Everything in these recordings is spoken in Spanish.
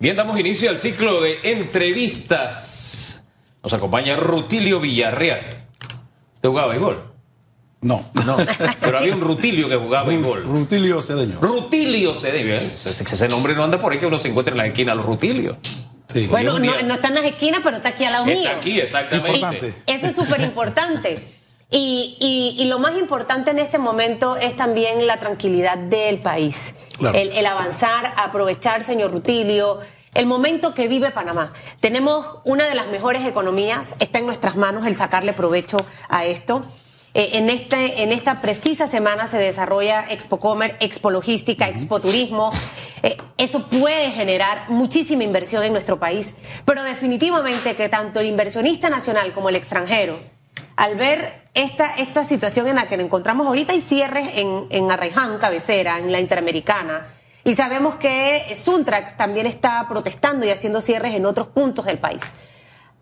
Bien, damos inicio al ciclo de entrevistas. Nos acompaña Rutilio Villarreal. ¿Te jugaba béisbol? No. No, pero había un Rutilio que jugaba béisbol. Rutilio Cedeño. Rutilio Cedeño. ¿eh? Ese, ese nombre no anda por ahí que uno se encuentra en la esquina, los Rutilios. Sí. Bueno, no, está en las esquinas, pero está aquí al lado mío. Está aquí, exactamente. Importante. Eso es súper importante. Y, y- y lo más importante en este momento es también la tranquilidad del país. Claro. El, el avanzar, aprovechar, señor Rutilio, el momento que vive Panamá. Tenemos una de las mejores economías, está en nuestras manos el sacarle provecho a esto. Eh, en, este, en esta precisa semana se desarrolla Expo Comer, Expo Logística, Expo Turismo. Eh, eso puede generar muchísima inversión en nuestro país, pero definitivamente que tanto el inversionista nacional como el extranjero, al ver esta, esta situación en la que nos encontramos ahorita, hay cierres en, en Arraiján, cabecera, en la Interamericana, y sabemos que Suntrax también está protestando y haciendo cierres en otros puntos del país.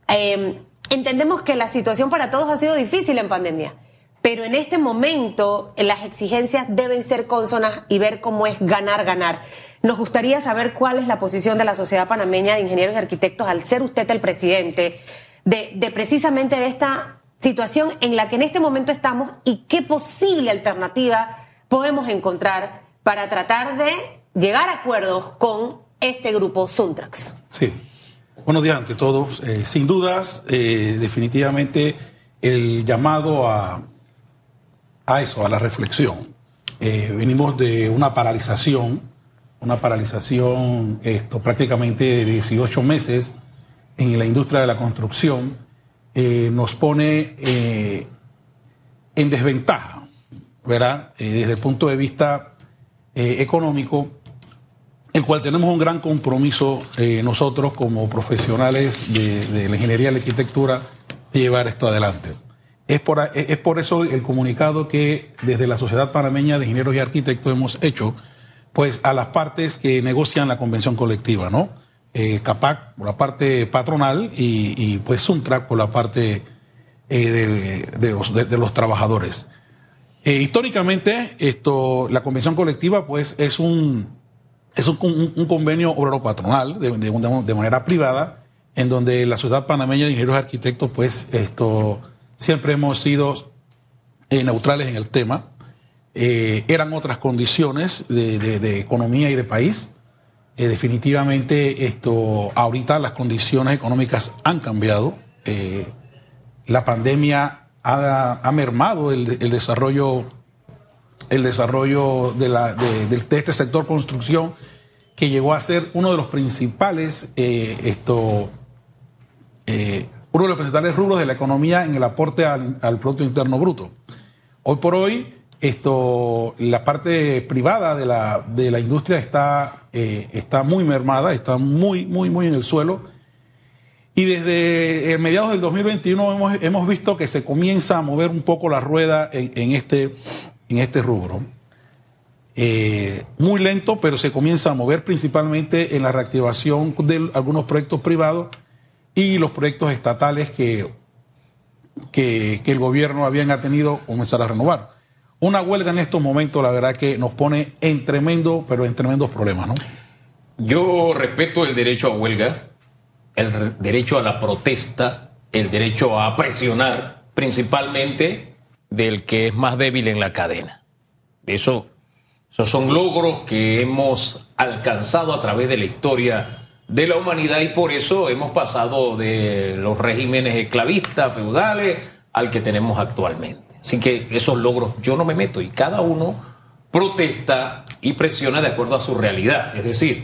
Eh, entendemos que la situación para todos ha sido difícil en pandemia, pero en este momento eh, las exigencias deben ser consonas y ver cómo es ganar, ganar. Nos gustaría saber cuál es la posición de la Sociedad Panameña de Ingenieros y Arquitectos al ser usted el presidente de, de precisamente esta situación en la que en este momento estamos y qué posible alternativa podemos encontrar para tratar de llegar a acuerdos con este grupo Suntrax. Sí. Buenos días ante todos. Eh, sin dudas, eh, definitivamente el llamado a, eso, a la reflexión. Eh, venimos de una paralización, una paralización esto, prácticamente de 18 meses en la industria de la construcción. Eh, nos pone eh, en desventaja, ¿verdad? Eh, desde el punto de vista económico, el cual tenemos un gran compromiso nosotros como profesionales de, la ingeniería y la arquitectura de llevar esto adelante. Es por, es por eso el comunicado que desde la Sociedad Panameña de Ingenieros y Arquitectos hemos hecho pues a las partes que negocian la convención colectiva, ¿no? Eh, CAPAC por la parte patronal y, y, pues Suntrack por la parte eh, de, los, trabajadores. Eh, históricamente, esto, la convención colectiva pues es un, es un, convenio obrero patronal de, manera privada, en donde la Sociedad Panameña de Ingenieros y Arquitectos, pues esto siempre hemos sido eh, neutrales en el tema. Eran otras condiciones de economía y de país. Eh, definitivamente, esto, ahorita las condiciones económicas han cambiado. Eh, la pandemia ha, ha mermado el, desarrollo el desarrollo de, de, este sector construcción, que llegó a ser uno de los principales, eh, esto, uno de los principales rubros de la economía en el aporte al, al Producto Interno Bruto. Hoy por hoy, esto, la parte privada de la, de la industria está, eh, está muy mermada, está muy, muy, muy en el suelo. Y desde eh, mediados del 2021 hemos, hemos visto que se comienza a mover un poco la rueda en, este, en este rubro. Eh, muy lento, pero se comienza a mover principalmente en la reactivación de algunos proyectos privados y los proyectos estatales que, que, que el gobierno habían tenido comenzar a renovar. Una huelga en estos momentos, la verdad que nos pone en tremendo, pero en tremendos problemas, ¿no? Yo respeto el derecho a huelga, el re- derecho a la protesta, el derecho a presionar, principalmente del que es más débil en la cadena. Eso, esos son logros que hemos alcanzado a través de la historia de la humanidad y por eso hemos pasado de los regímenes esclavistas, feudales, al que tenemos actualmente. Así que esos logros yo no me meto y cada uno protesta y presiona de acuerdo a su realidad. Es decir,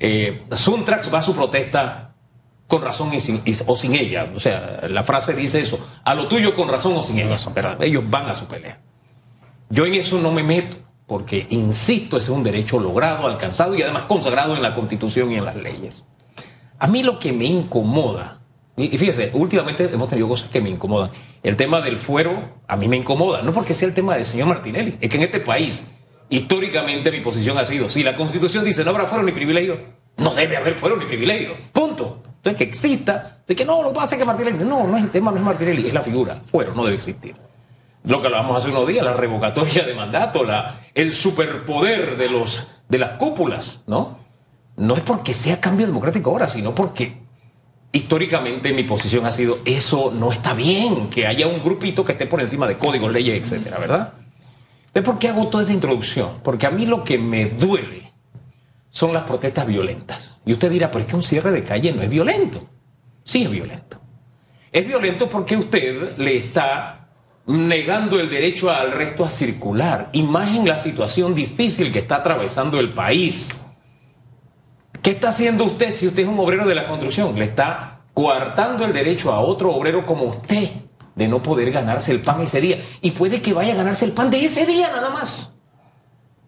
eh, Suntrax va a su protesta con razón y sin- y- o sin ella. O sea, la frase dice eso, a lo tuyo con razón o sin ella. ¿verdad? Ellos van a su pelea. Yo en eso no me meto, porque, insisto, ese es un derecho logrado, alcanzado y además consagrado en la Constitución y en las leyes. A mí lo que me incomoda, y y fíjese, últimamente hemos tenido cosas que me incomodan. El tema del fuero a mí me incomoda, no porque sea el tema del señor Martinelli, es que en este país, históricamente mi posición ha sido, si la Constitución dice no habrá fuero ni privilegio, no debe haber fuero ni privilegio, punto. Entonces que exista, de que no, lo pasa que Martinelli, no, no es el tema, no es Martinelli, es la figura, fuero, no debe existir lo que hablábamos hace unos días, la revocatoria de mandato, la, el superpoder de, los, de las cúpulas, ¿no? no es porque sea cambio democrático ahora, sino porque históricamente mi posición ha sido eso no está bien, que haya un grupito que esté por encima de códigos, leyes, etcétera, ¿verdad? ¿Es por qué hago toda esta introducción? Porque a mí lo que me duele son las protestas violentas. Y usted dirá, pero es que un cierre de calle no es violento. Sí es violento. Es violento porque usted le está negando el derecho al resto a circular. Imagen la situación difícil que está atravesando el país. ¿Qué está haciendo usted si usted es un obrero de la construcción? Le está coartando el derecho a otro obrero como usted de no poder ganarse el pan ese día. Y puede que vaya a ganarse el pan de ese día nada más.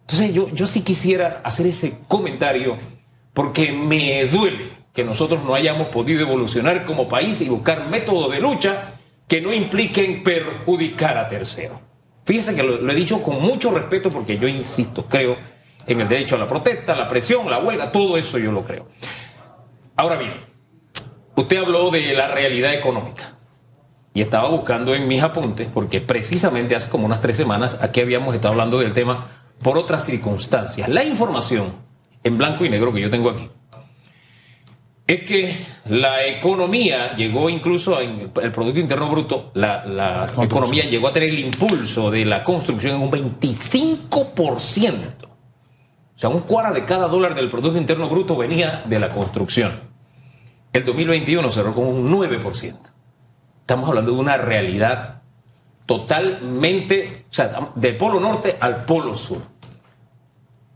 Entonces yo, yo sí quisiera hacer ese comentario porque me duele que nosotros no hayamos podido evolucionar como país y buscar métodos de lucha que no impliquen perjudicar a terceros. Fíjese que lo, he dicho con mucho respeto porque yo insisto, creo en el derecho a la protesta, la presión, la huelga, todo eso yo lo creo. Ahora bien, usted habló de la realidad económica y estaba buscando en mis apuntes porque precisamente hace como unas tres semanas aquí habíamos estado hablando del tema por otras circunstancias. La información en blanco y negro que yo tengo aquí es que la economía llegó incluso en el Producto Interno Bruto, la, economía llegó a tener el impulso de la construcción en un 25%. Sea, un cuarto de cada dólar del Producto Interno Bruto venía de la construcción. El 2021 cerró con un 9%. Estamos hablando de una realidad totalmente, o sea, del polo norte al polo sur.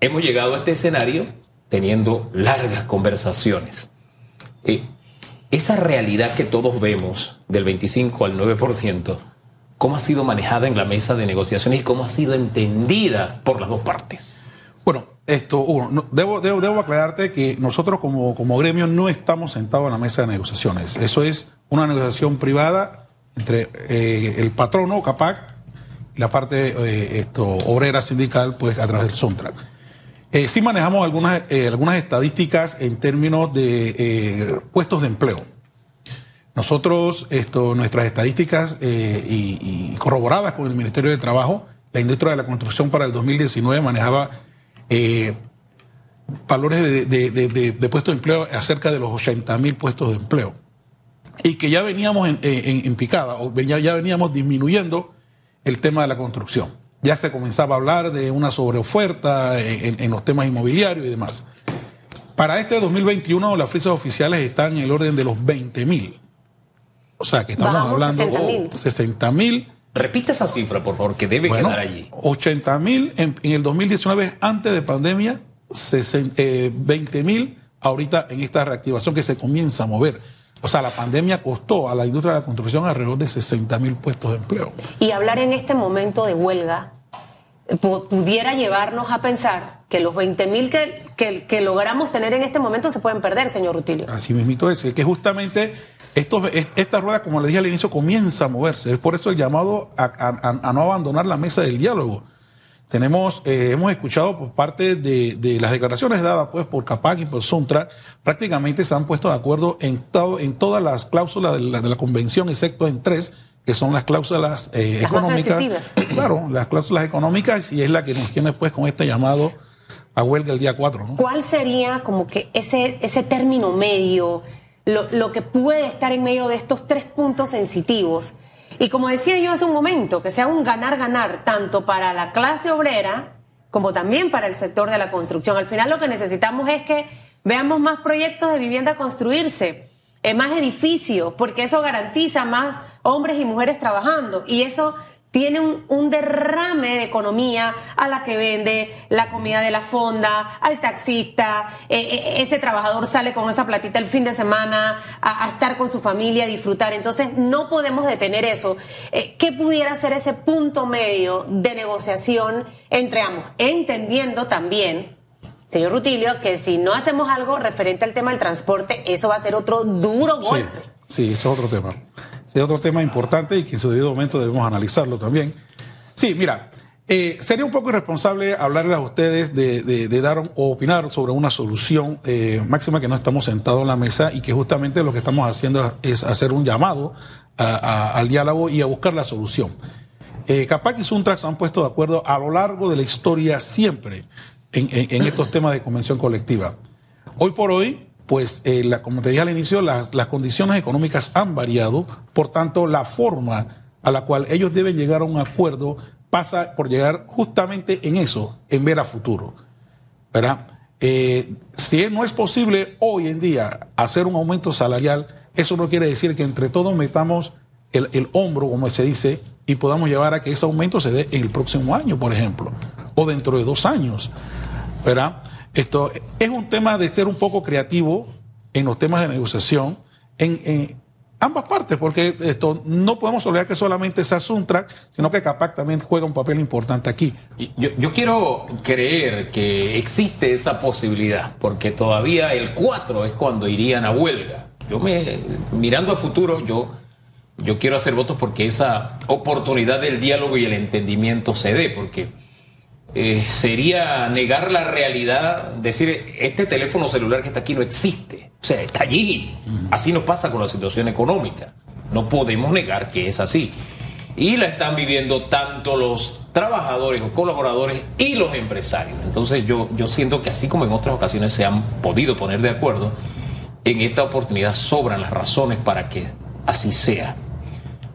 Hemos llegado a este escenario teniendo largas conversaciones eh, esa realidad que todos vemos del 25 al 9%, ¿cómo ha sido manejada en la mesa de negociaciones y cómo ha sido entendida por las dos partes? Esto, uno, debo, debo, aclararte que nosotros como, como gremio no estamos sentados en la mesa de negociaciones. Eso es una negociación privada entre eh, el patrono, CAPAC, y la parte eh, esto, obrera sindical, pues a través del SONTRAC. Eh, sí manejamos algunas, algunas estadísticas en términos de puestos de empleo. Nosotros, esto, nuestras estadísticas y, corroboradas con el Ministerio de Trabajo, la industria de la construcción para el 2019 manejaba valores de, puestos de empleo acerca de los 80 mil puestos de empleo. Y que ya veníamos en, picada, o ya, ya veníamos disminuyendo el tema de la construcción ya se comenzaba a hablar de una sobreoferta en, los temas inmobiliarios y demás. Para este 2021 las frisas oficiales están en el orden de los 20 mil. O sea que estamos hablando de 60 mil. Repite esa cifra, por favor, que debe quedar allí. 80 mil en, el 2019, antes de pandemia, 20 eh, mil ahorita en esta reactivación que se comienza a mover. O sea, la pandemia costó a la industria de la construcción alrededor de 60 mil puestos de empleo. Y hablar en este momento de huelga eh, pudiera llevarnos a pensar que los 20 mil que, que, logramos tener en este momento se pueden perder, señor Rutilio. Así mismito es, que justamente esta rueda, como le dije al inicio, comienza a moverse. Es por eso el llamado a no abandonar la mesa del diálogo tenemos, eh, hemos escuchado por parte de, las declaraciones dadas pues, por CAPAC y por Suntra, prácticamente se han puesto de acuerdo en, todas las cláusulas de la, convención, excepto en tres, que son las cláusulas eh, económicas. claro, las cláusulas económicas, y es la que nos tiene pues con este llamado a huelga el día 4. ¿no? ¿Cuál sería como que ese, ese término medio, lo, que puede estar en medio de estos tres puntos sensitivos? Y como decía yo hace un momento, que sea un ganar-ganar tanto para la clase obrera como también para el sector de la construcción. Al final lo que necesitamos es que veamos más proyectos de vivienda construirse, eh, más edificios, porque eso garantiza más hombres y mujeres trabajando. Y eso tiene un, derrame de economía a la que vende la comida de la fonda, al taxista, eh, eh, ese trabajador sale con esa platita el fin de semana a, estar con su familia, a disfrutar. Entonces no podemos detener eso. Eh, ¿Qué pudiera ser ese punto medio de negociación entre ambos? Entendiendo también señor Rutilio, que si no hacemos algo referente al tema del transporte, eso va a ser otro duro golpe. Sí, sí eso es otro tema es otro tema importante y que en su debido momento debemos analizarlo también. Sí, mira, eh, sería un poco irresponsable hablarles a ustedes de, dar o opinar sobre una solución eh, máxima que no estamos sentados en la mesa y que justamente lo que estamos haciendo es hacer un llamado al diálogo y a buscar la solución. Eh, Capac y Suntrax han puesto de acuerdo a lo largo de la historia siempre en estos temas de convención colectiva. Hoy por hoy, pues, eh, como te dije al inicio, las, las condiciones económicas han variado, por tanto, la forma a la cual ellos deben llegar a un acuerdo pasa por llegar justamente en eso, en ver a futuro. ¿Verdad? Eh, si no es posible hoy en día hacer un aumento salarial, eso no quiere decir que entre todos metamos el, el, hombro, como se dice, y podamos llevar a que ese aumento se dé en el próximo año, por ejemplo, o dentro de dos años. ¿verdad? Esto es un tema de ser un poco creativo en los temas de negociación en, ambas partes, porque esto no podemos olvidar que solamente es Asuntra, sino que Capac también juega un papel importante aquí. Yo, yo, quiero creer que existe esa posibilidad, porque todavía el 4 es cuando irían a huelga. Yo me, mirando al futuro, yo, yo quiero hacer votos porque esa oportunidad del diálogo y el entendimiento se dé, porque eh, sería negar la realidad, decir, este teléfono celular que está aquí no existe, o sea, está allí. Así nos pasa con la situación económica. No podemos negar que es así. Y la están viviendo tanto los trabajadores o colaboradores y los empresarios. Entonces yo, yo siento que así como en otras ocasiones se han podido poner de acuerdo, en esta oportunidad sobran las razones para que así sea.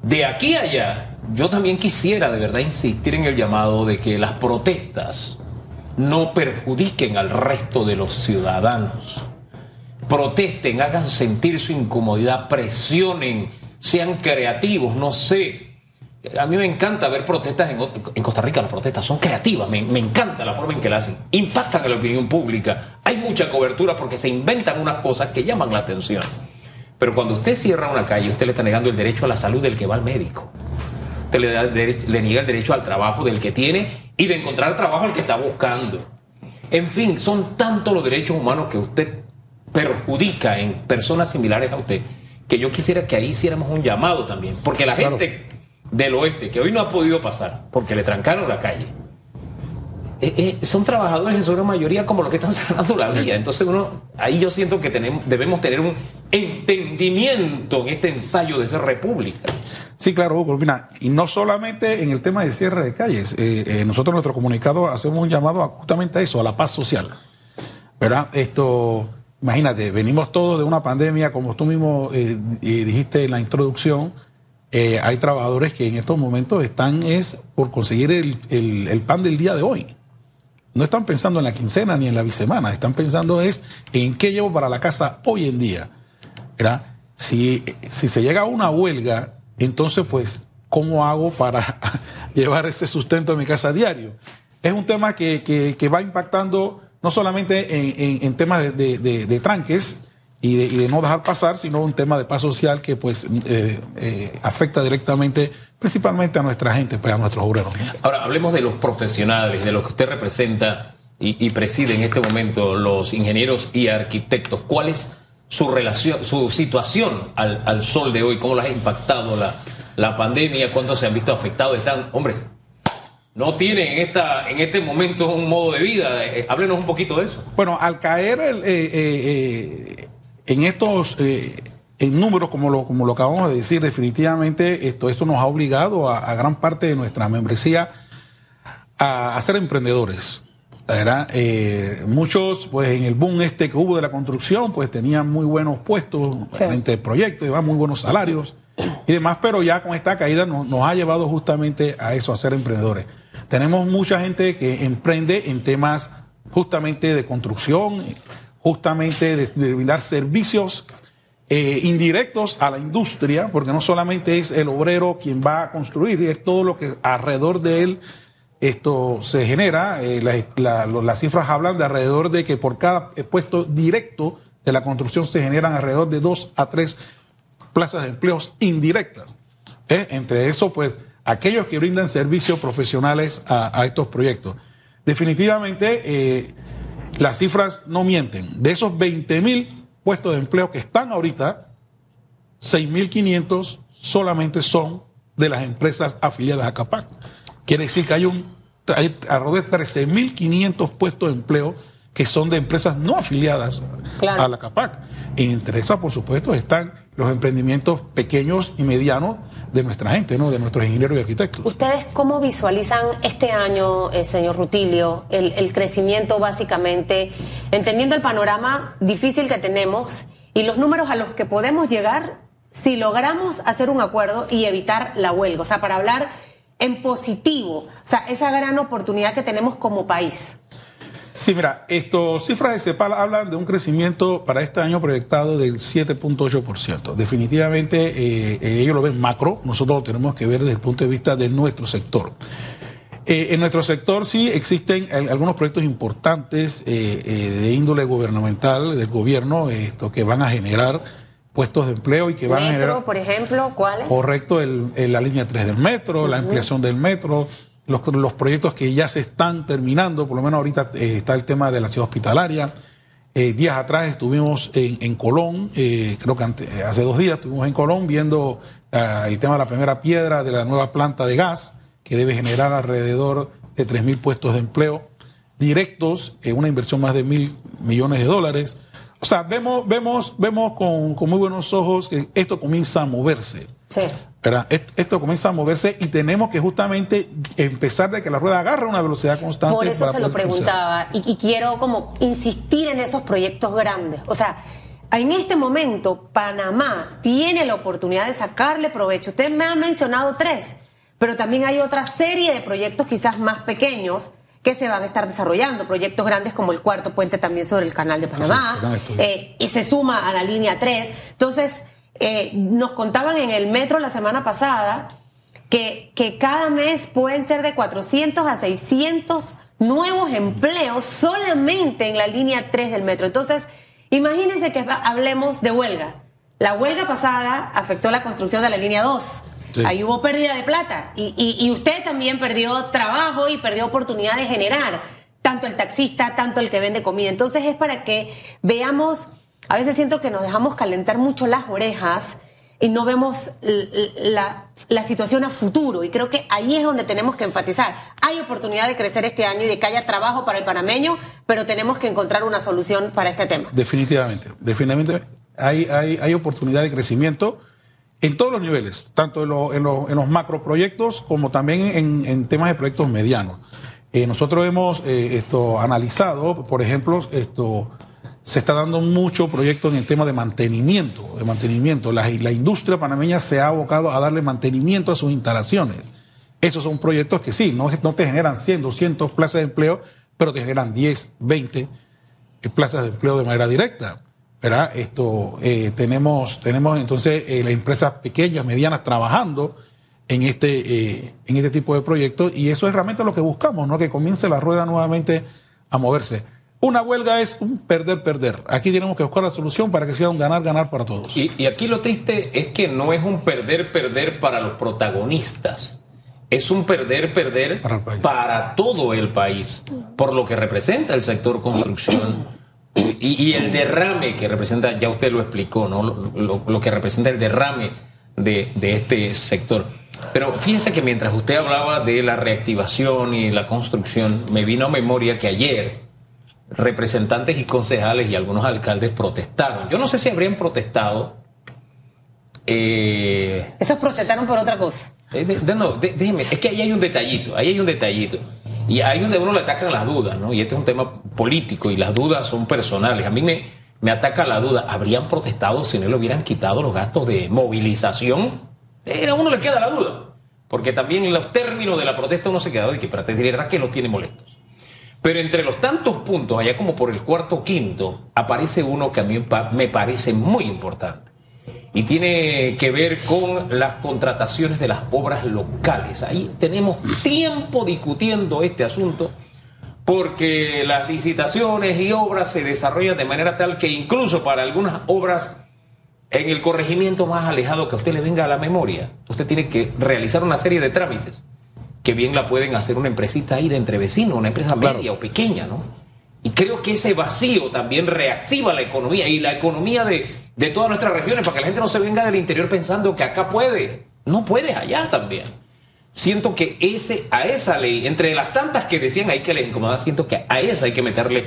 De aquí a allá, yo también quisiera de verdad insistir en el llamado de que las protestas no perjudiquen al resto de los ciudadanos. Protesten, hagan sentir su incomodidad, presionen, sean creativos, no sé. A mí me encanta ver protestas en, Costa Rica, las protestas son creativas, me, me, encanta la forma en que las hacen, impactan a la opinión pública, hay mucha cobertura porque se inventan unas cosas que llaman la atención. Pero cuando usted cierra una calle, usted le está negando el derecho a la salud del que va al médico. Usted le, da, le niega el derecho al trabajo del que tiene y de encontrar trabajo al que está buscando. En fin, son tantos los derechos humanos que usted perjudica en personas similares a usted que yo quisiera que ahí hiciéramos un llamado también. Porque la claro. gente del oeste, que hoy no ha podido pasar porque le trancaron la calle, eh, eh, son trabajadores en su gran mayoría como los que están cerrando la vía. Entonces uno, ahí yo siento que tenemos, debemos tener un entendimiento en este ensayo de ser república. Sí, claro, Hugo. Y no solamente en el tema de cierre de calles. Eh, eh, nosotros nuestro comunicado hacemos un llamado a, justamente a eso, a la paz social. ¿Verdad? Esto, imagínate, venimos todos de una pandemia, como tú mismo eh, dijiste en la introducción. hay trabajadores que en estos momentos están es por conseguir el, el, el pan del día de hoy. No están pensando en la quincena ni en la bisemana, están pensando es en qué llevo para la casa hoy en día. ¿verdad? Si, si se llega a una huelga, entonces pues, ¿cómo hago para llevar ese sustento a mi casa a diario? Es un tema que, que, va impactando no solamente en, temas de, de, tranques y, de, no dejar pasar, sino un tema de paz social que pues eh, eh, afecta directamente principalmente a nuestra gente, pues a nuestros obreros. Ahora, hablemos de los profesionales, de los que usted representa y, y, preside en este momento, los ingenieros y arquitectos. ¿Cuál es su relación, su situación al, al sol de hoy? ¿Cómo les ha impactado la, la pandemia? ¿Cuántos se han visto afectados? Están, hombre, no tienen en, esta, en este momento un modo de vida. Eh, háblenos un poquito de eso. Bueno, al caer el, eh, eh, en estos en números, como lo, como lo acabamos de decir, definitivamente esto, esto nos ha obligado a, gran parte de nuestra membresía a ser emprendedores. ¿Verdad? Eh, muchos, pues en el boom este que hubo de la construcción, pues tenían muy buenos puestos, sí. frente proyectos, muy buenos salarios y demás, pero ya con esta caída nos, nos ha llevado justamente a eso, a ser emprendedores. Tenemos mucha gente que emprende en temas justamente de construcción, justamente de, de brindar servicios eh, indirectos a la industria, porque no solamente es el obrero quien va a construir, es todo lo que alrededor de él esto se genera. Eh, la, la, las cifras hablan de alrededor de que por cada puesto directo de la construcción se generan alrededor de dos a tres plazas de empleos indirectas. ¿eh? Entre eso, pues, aquellos que brindan servicios profesionales a, a estos proyectos. Definitivamente, eh, las cifras no mienten. De esos 20 mil puestos de empleo que están ahorita, 6.500 solamente son de las empresas afiliadas a CAPAC. Quiere decir que hay un hay alrededor de 13.500 puestos de empleo que son de empresas no afiliadas Claro. a la CAPAC. Entre esas, por supuesto, están los emprendimientos pequeños y medianos de nuestra gente, ¿no? de nuestros ingenieros y arquitectos. ¿Ustedes cómo visualizan este año, eh, señor Rutilio, el, el crecimiento básicamente, entendiendo el panorama difícil que tenemos y los números a los que podemos llegar si logramos hacer un acuerdo y evitar la huelga? O sea, para hablar en positivo, o sea, esa gran oportunidad que tenemos como país. Sí, mira, estos cifras de CEPAL hablan de un crecimiento para este año proyectado del 7.8%. Definitivamente eh, eh, ellos lo ven macro, nosotros lo tenemos que ver desde el punto de vista de nuestro sector. Eh, en nuestro sector sí existen al- algunos proyectos importantes de índole gubernamental, del gobierno, esto, que van a generar puestos de empleo y que van a generar... Metro, por ejemplo, ¿cuáles? Correcto, el- el- la línea 3 del metro, la ampliación del metro, los, los proyectos que ya se están terminando, por lo menos ahorita eh, está el tema de la ciudad hospitalaria. Eh, días atrás estuvimos en, en Colón, eh, creo que ante- eh, hace dos días estuvimos en Colón viendo ah, el tema de la primera piedra de la nueva planta de gas, que debe generar alrededor de 3.000 puestos de empleo directos, una inversión más de mil millones de dólares. O sea, vemos, vemos, vemos con, con muy buenos ojos que esto comienza a moverse. Sí. ¿verdad? Est- Esto comienza a moverse y tenemos que justamente empezar de que la rueda agarre una velocidad constante. Por eso se lo preguntaba y, y quiero como insistir en esos proyectos grandes. O sea, en este momento Panamá tiene la oportunidad de sacarle provecho. Usted me ha mencionado tres, pero también hay otra serie de proyectos quizás más pequeños que se van a estar desarrollando, proyectos grandes como el cuarto puente también sobre el canal de Panamá, gran estudio. eh, y se suma a la línea 3. Entonces, eh, nos contaban en el metro la semana pasada que, que cada mes pueden ser de 400 a 600 nuevos empleos solamente en la línea 3 del metro. Entonces, imagínense que hablemos de huelga. La huelga pasada afectó la construcción de la línea 2. Sí. Ahí hubo pérdida de plata. Y, y- y usted también perdió trabajo y perdió oportunidad de generar. Tanto el taxista, tanto el que vende comida. Entonces es para que veamos, a veces siento que nos dejamos calentar mucho las orejas y no vemos la, la situación a futuro. Y creo que ahí es donde tenemos que enfatizar. Hay oportunidad de crecer este año y de que haya trabajo para el panameño, pero tenemos que encontrar una solución para este tema. Definitivamente, definitivamente hay, hay, hay oportunidad de crecimiento en todos los niveles, tanto en, lo- en, lo- los macroproyectos como también en, temas de proyectos medianos. Eh, nosotros hemos eh, esto analizado, por ejemplo, esto se está dando mucho proyecto en el tema de mantenimiento, de mantenimiento. La, la industria panameña se ha abocado a darle mantenimiento a sus instalaciones. Esos son proyectos que sí, no, no te generan 100, 200 plazas de empleo, pero te generan 10, 20 eh, plazas de empleo de manera directa. ¿Verdad? Esto, eh, tenemos, tenemos entonces eh, las empresas pequeñas, medianas trabajando en este, eh, en este tipo de proyectos y eso es realmente lo que buscamos, ¿no? que comience la rueda nuevamente a moverse. Una huelga es un perder-perder. Aquí tenemos que buscar la solución para que sea un ganar-ganar para todos. Y, y aquí lo triste es que no es un perder-perder para los protagonistas. Es un perder-perder para todo el país, por lo que representa el sector construcción y, y el derrame que representa, ya usted lo explicó, ¿no? Lo, lo- lo que representa el derrame de, de este sector. Pero fíjese que mientras usted hablaba de la reactivación y la construcción, me vino a memoria que ayer representantes y concejales y algunos alcaldes protestaron. Yo no sé si habrían protestado. eh, Esos protestaron por otra cosa. eh, de- de- no, déjeme, es que ahí hay un detallito, ahí hay un detallito. Y ahí donde uno le atacan las dudas, ¿no? Y este es un tema político y las dudas son personales. A mí me, me ataca la duda. ¿Habrían protestado si no le hubieran quitado los gastos de movilización? Eh, a uno le queda la duda. Porque también en los términos de la protesta uno se queda de que, pero de verdad que los tiene molestos. Pero entre los tantos puntos, allá como por el cuarto o quinto, aparece uno que a mí me parece muy importante. Y tiene que ver con las contrataciones de las obras locales. Ahí tenemos tiempo discutiendo este asunto porque las licitaciones y obras se desarrollan de manera tal que incluso para algunas obras en el corregimiento más alejado que a usted le venga a la memoria, usted tiene que realizar una serie de trámites que bien la pueden hacer una empresita ahí de entre vecinos, una empresa Claro. media o pequeña, ¿no? Y creo que ese vacío también reactiva la economía y la economía de, de todas nuestras regiones para que la gente no se venga del interior pensando que acá puede. No puede allá también. Siento que ese, a esa ley, entre las tantas que decían ahí que les incomodaba, siento que a esa hay que meterle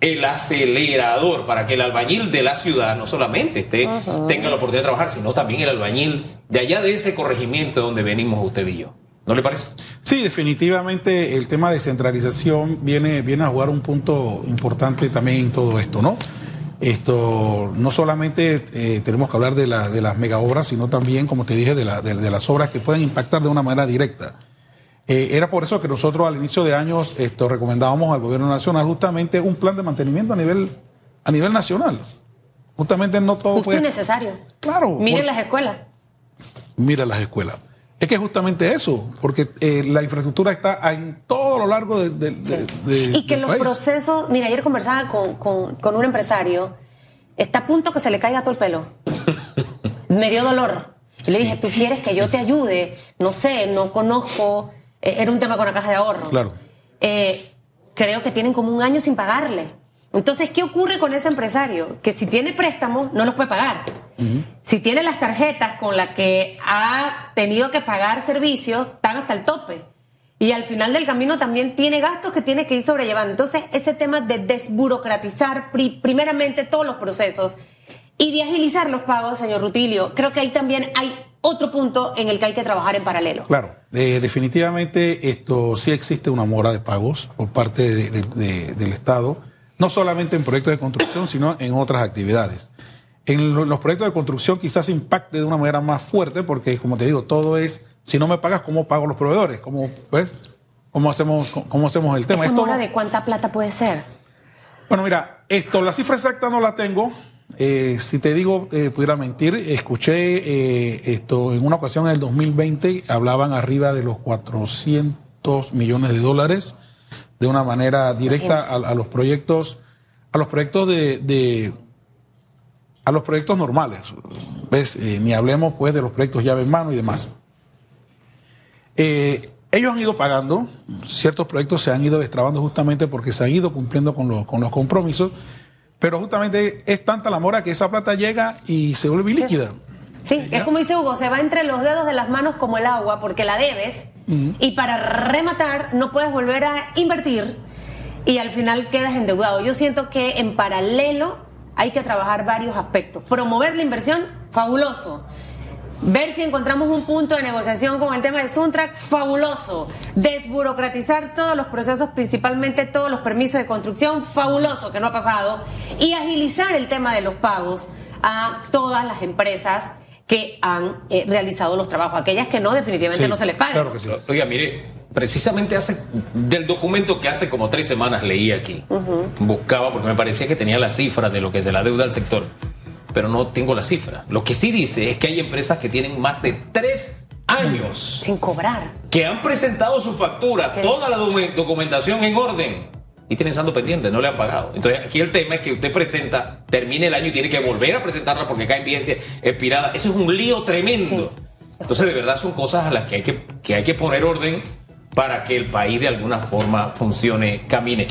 el acelerador para que el albañil de la ciudad no solamente esté, tenga la oportunidad de trabajar, sino también el albañil de allá de ese corregimiento donde venimos usted y yo. ¿No le parece? Sí, definitivamente el tema de centralización viene, viene a jugar un punto importante también en todo esto, ¿no? Esto, no solamente eh, tenemos que hablar de, la, de las mega obras, sino también, como te dije, de, la, de, las obras que pueden impactar de una manera directa. Eh, era por eso que nosotros al inicio de años esto, recomendábamos al gobierno nacional justamente un plan de mantenimiento a nivel, a nivel nacional. Justamente no todo Justo y necesario. Claro. Miren las escuelas. Mira las escuelas. Es que justamente eso, porque eh, la infraestructura está en todo lo largo de, Y que los procesos, mira, ayer conversaba con, un empresario, está a punto que se le caiga todo el pelo. Me dio dolor. Y le dije, ¿tú quieres que yo te ayude? No sé, no conozco. Eh, era un tema con la caja de ahorro. Claro. Eh, creo que tienen como un año sin pagarle. Entonces, ¿qué ocurre con ese empresario? Que si tiene préstamos, no los puede pagar. Si tiene las tarjetas con las que ha tenido que pagar servicios, están hasta el tope. Y al final del camino también tiene gastos que tiene que ir sobrellevando. Entonces, ese tema de desburocratizar primeramente todos los procesos y de agilizar los pagos, señor Rutilio, creo que ahí también hay otro punto en el que hay que trabajar en paralelo. Claro, eh, definitivamente esto sí existe una mora de pagos por parte del Estado, no solamente en proyectos de construcción, sino en otras actividades. En los proyectos de construcción quizás impacte de una manera más fuerte porque, como te digo, todo es, si no me pagas, ¿cómo pago los proveedores? ¿Cómo, pues, cómo, hacemos, cómo hacemos el tema? ¿Esa mora de cuánta plata puede ser? Bueno, mira, esto, la cifra exacta no la tengo. Eh, si te digo, eh, pudiera mentir, escuché eh, esto en una ocasión en el 2020, hablaban arriba de los 400 millones de dólares de una manera directa a, los proyectos, a los proyectos de a los proyectos normales. ¿Ves? Eh, ni hablemos pues de los proyectos llave en mano y demás. Eh, ellos han ido pagando, ciertos proyectos se han ido destrabando justamente porque se han ido cumpliendo con los, con los compromisos, pero justamente es tanta la mora que esa plata llega y se vuelve líquida. Sí, es como dice Hugo, se va entre los dedos de las manos como el agua porque la debes y para rematar no puedes volver a invertir y al final quedas endeudado. Yo siento que en paralelo hay que trabajar varios aspectos. Promover la inversión, fabuloso. Ver si encontramos un punto de negociación con el tema de Suntrack, fabuloso. Desburocratizar todos los procesos, principalmente todos los permisos de construcción, fabuloso, que no ha pasado. Y agilizar el tema de los pagos a todas las empresas que han eh, realizado los trabajos. Aquellas que no, definitivamente no se les paga. Claro que sí. Oiga, mire, precisamente hace del documento que hace como tres semanas leí aquí, buscaba porque me parecía que tenía la cifra de lo que es de la deuda del sector, pero no tengo la cifra. Lo que sí dice es que hay empresas que tienen más de tres años sin cobrar, que han presentado su factura, toda la documentación en orden. Y tienen saldo pendiente, no le han pagado. Entonces, aquí el tema es que usted presenta, termine el año y tiene que volver a presentarla porque cae en vigencia expirada. Eso es un lío tremendo. Entonces, de verdad, son cosas a las que hay que, que, hay que poner orden para que el país de alguna forma funcione, camine.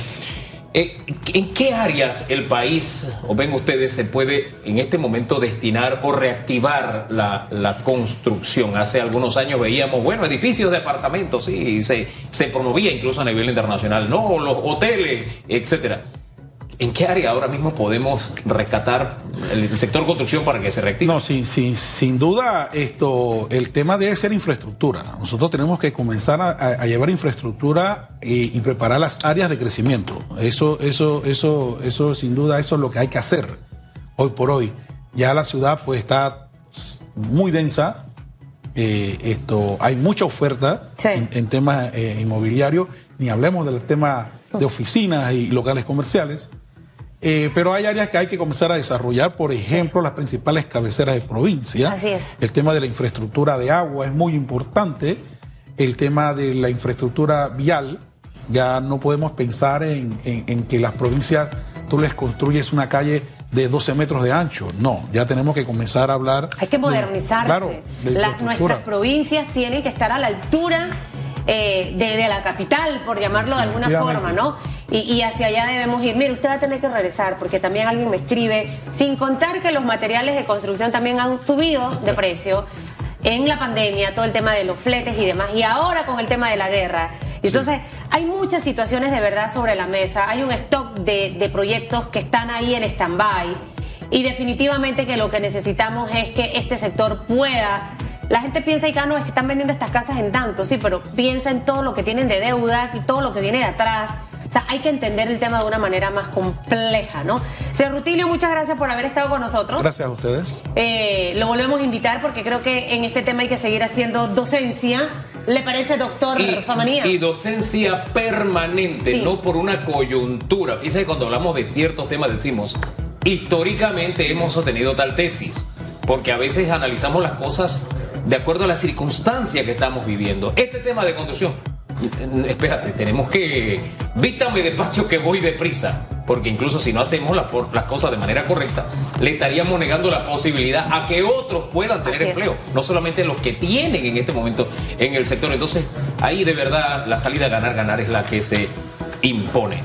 Eh, ¿En qué áreas el país, o ven ustedes, se puede en este momento destinar o reactivar la, construcción? Hace algunos años veíamos, bueno, edificios de apartamentos, sí, se, se promovía incluso a nivel internacional, no, los hoteles, etcétera. ¿En qué área ahora mismo podemos rescatar el, sector construcción para que se reactive? No, sí, sí, sin duda esto, el tema debe ser infraestructura. Nosotros tenemos que comenzar a, llevar infraestructura y, preparar las áreas de crecimiento. Eso, eso, eso, eso, sin duda, eso es lo que hay que hacer hoy por hoy. Ya la ciudad pues está muy densa. Eh, esto, hay mucha oferta en, temas eh, inmobiliarios, ni hablemos del tema de oficinas y locales comerciales. Eh, pero hay áreas que hay que comenzar a desarrollar, por ejemplo, las principales cabeceras de provincia. Así es. El tema de la infraestructura de agua es muy importante. El tema de la infraestructura vial, ya no podemos pensar en, que las provincias tú les construyes una calle de 12 metros de ancho. No, ya tenemos que comenzar a hablar. Hay que modernizarse. las, nuestras provincias tienen que estar a la altura eh, de, la capital, por llamarlo de alguna forma, ¿no? Y, hacia allá debemos ir. Mire, usted va a tener que regresar, porque también alguien me escribe, sin contar que los materiales de construcción también han subido de precio en la pandemia, todo el tema de los fletes y demás, y ahora con el tema de la guerra. Y entonces hay muchas situaciones de verdad sobre la mesa. Hay un stock de, de proyectos que están ahí en stand-by. Y definitivamente que lo que necesitamos es que este sector pueda la gente piensa, y no, es que están vendiendo estas casas en tanto, sí, pero piensa en todo lo que tienen de deuda y todo lo que viene de atrás. O sea, hay que entender el tema de una manera más compleja, ¿no? Señor Rutilio, muchas gracias por haber estado con nosotros. Gracias a ustedes. Eh, lo volvemos a invitar porque creo que en este tema hay que seguir haciendo docencia. ¿Le parece, doctor y, Famanía? Y docencia permanente, Sí. no por una coyuntura. Fíjese que cuando hablamos de ciertos temas decimos, históricamente hemos sostenido tal tesis, porque a veces analizamos las cosas de acuerdo a la circunstancia que estamos viviendo. Este tema de construcción, espérate, tenemos que, vítame despacio que voy deprisa, porque incluso si no hacemos la for- las cosas de manera correcta, le estaríamos negando la posibilidad a que otros puedan tener Así es. empleo, no solamente los que tienen en este momento en el sector. Entonces, ahí de verdad la salida a ganar, ganar es la que se impone.